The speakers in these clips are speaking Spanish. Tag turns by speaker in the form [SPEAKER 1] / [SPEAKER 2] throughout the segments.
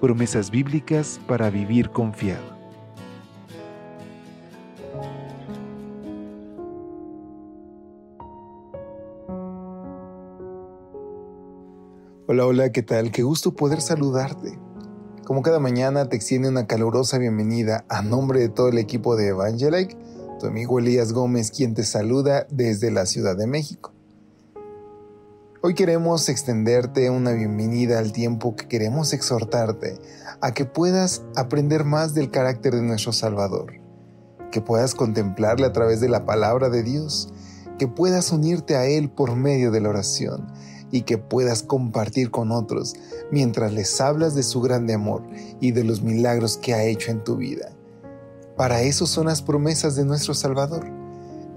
[SPEAKER 1] Promesas bíblicas para vivir confiado. Hola, hola, ¿qué tal? Qué gusto poder saludarte. Como cada mañana te extiende una calurosa bienvenida a nombre de todo el equipo de Evangelike, tu amigo Elías Gómez, quien te saluda desde la Ciudad de México. Hoy queremos extenderte una bienvenida al tiempo que queremos exhortarte a que puedas aprender más del carácter de nuestro Salvador, que puedas contemplarle a través de la palabra de Dios, que puedas unirte a Él por medio de la oración y que puedas compartir con otros mientras les hablas de su grande amor y de los milagros que ha hecho en tu vida. Para eso son las promesas de nuestro Salvador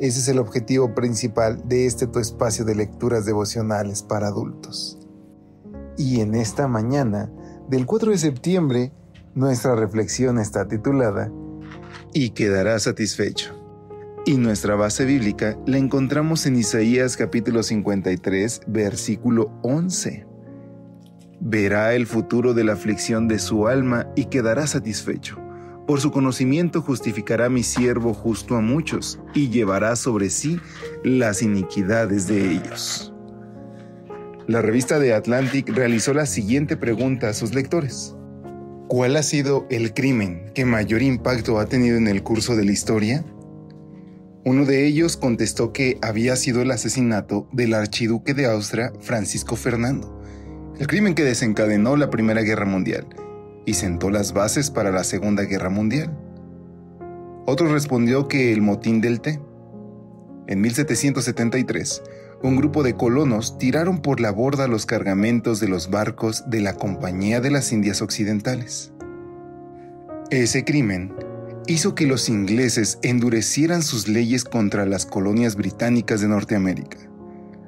[SPEAKER 1] ese es el objetivo principal de este tu espacio de lecturas devocionales para adultos. Y en esta mañana, del 4 de septiembre, nuestra reflexión está titulada Y quedará satisfecho. Y nuestra base bíblica la encontramos en Isaías capítulo 53, versículo 11. Verá el futuro de la aflicción de su alma y quedará satisfecho por su conocimiento justificará mi siervo justo a muchos, y llevará sobre sí las iniquidades de ellos. La revista de Atlantic realizó la siguiente pregunta a sus lectores. ¿Cuál ha sido el crimen que mayor impacto ha tenido en el curso de la historia? Uno de ellos contestó que había sido el asesinato del archiduque de Austria, Francisco Fernando, el crimen que desencadenó la Primera Guerra Mundial y sentó las bases para la Segunda Guerra Mundial. Otro respondió que el motín del té. En 1773, un grupo de colonos tiraron por la borda los cargamentos de los barcos de la Compañía de las Indias Occidentales. Ese crimen hizo que los ingleses endurecieran sus leyes contra las colonias británicas de Norteamérica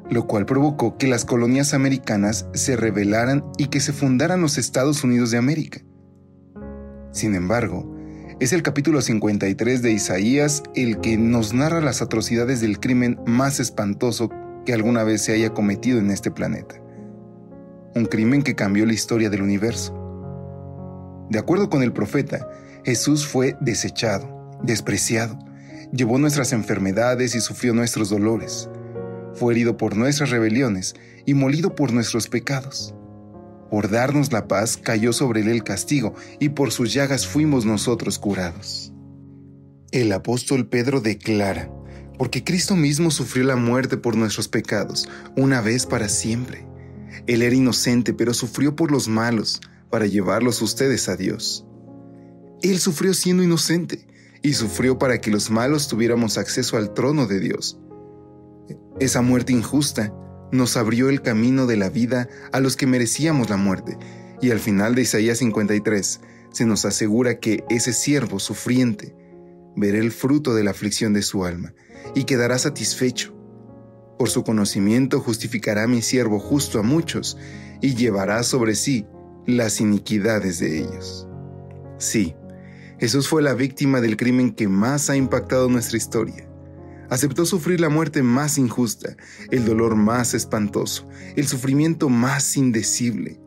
[SPEAKER 1] lo cual provocó que las colonias americanas se rebelaran y que se fundaran los Estados Unidos de América. Sin embargo, es el capítulo 53 de Isaías el que nos narra las atrocidades del crimen más espantoso que alguna vez se haya cometido en este planeta. Un crimen que cambió la historia del universo. De acuerdo con el profeta, Jesús fue desechado, despreciado, llevó nuestras enfermedades y sufrió nuestros dolores fue herido por nuestras rebeliones y molido por nuestros pecados. Por darnos la paz cayó sobre él el castigo, y por sus llagas fuimos nosotros curados. El apóstol Pedro declara, porque Cristo mismo sufrió la muerte por nuestros pecados, una vez para siempre. Él era inocente, pero sufrió por los malos, para llevarlos ustedes a Dios. Él sufrió siendo inocente, y sufrió para que los malos tuviéramos acceso al trono de Dios. Esa muerte injusta nos abrió el camino de la vida a los que merecíamos la muerte, y al final de Isaías 53 se nos asegura que ese siervo sufriente verá el fruto de la aflicción de su alma y quedará satisfecho. Por su conocimiento justificará mi siervo justo a muchos y llevará sobre sí las iniquidades de ellos. Sí, Jesús fue la víctima del crimen que más ha impactado nuestra historia Aceptó sufrir la muerte más injusta, el dolor más espantoso, el sufrimiento más indecible,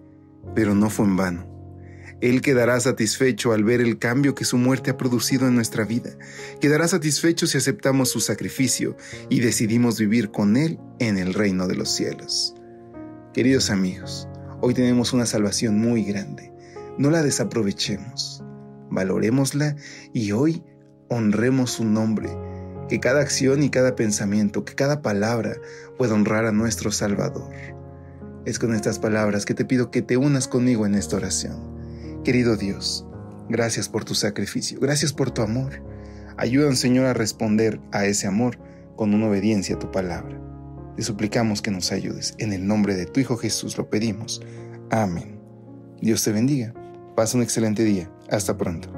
[SPEAKER 1] pero no fue en vano. Él quedará satisfecho al ver el cambio que su muerte ha producido en nuestra vida. Quedará satisfecho si aceptamos su sacrificio y decidimos vivir con Él en el reino de los cielos. Queridos amigos, hoy tenemos una salvación muy grande. No la desaprovechemos. Valorémosla y hoy honremos su nombre que cada acción y cada pensamiento, que cada palabra pueda honrar a nuestro Salvador. Es con estas palabras que te pido que te unas conmigo en esta oración. Querido Dios, gracias por tu sacrificio, gracias por tu amor. Ayúdanos, Señor, a responder a ese amor con una obediencia a tu palabra. Te suplicamos que nos ayudes. En el nombre de tu Hijo Jesús lo pedimos. Amén. Dios te bendiga. Pasa un excelente día. Hasta pronto.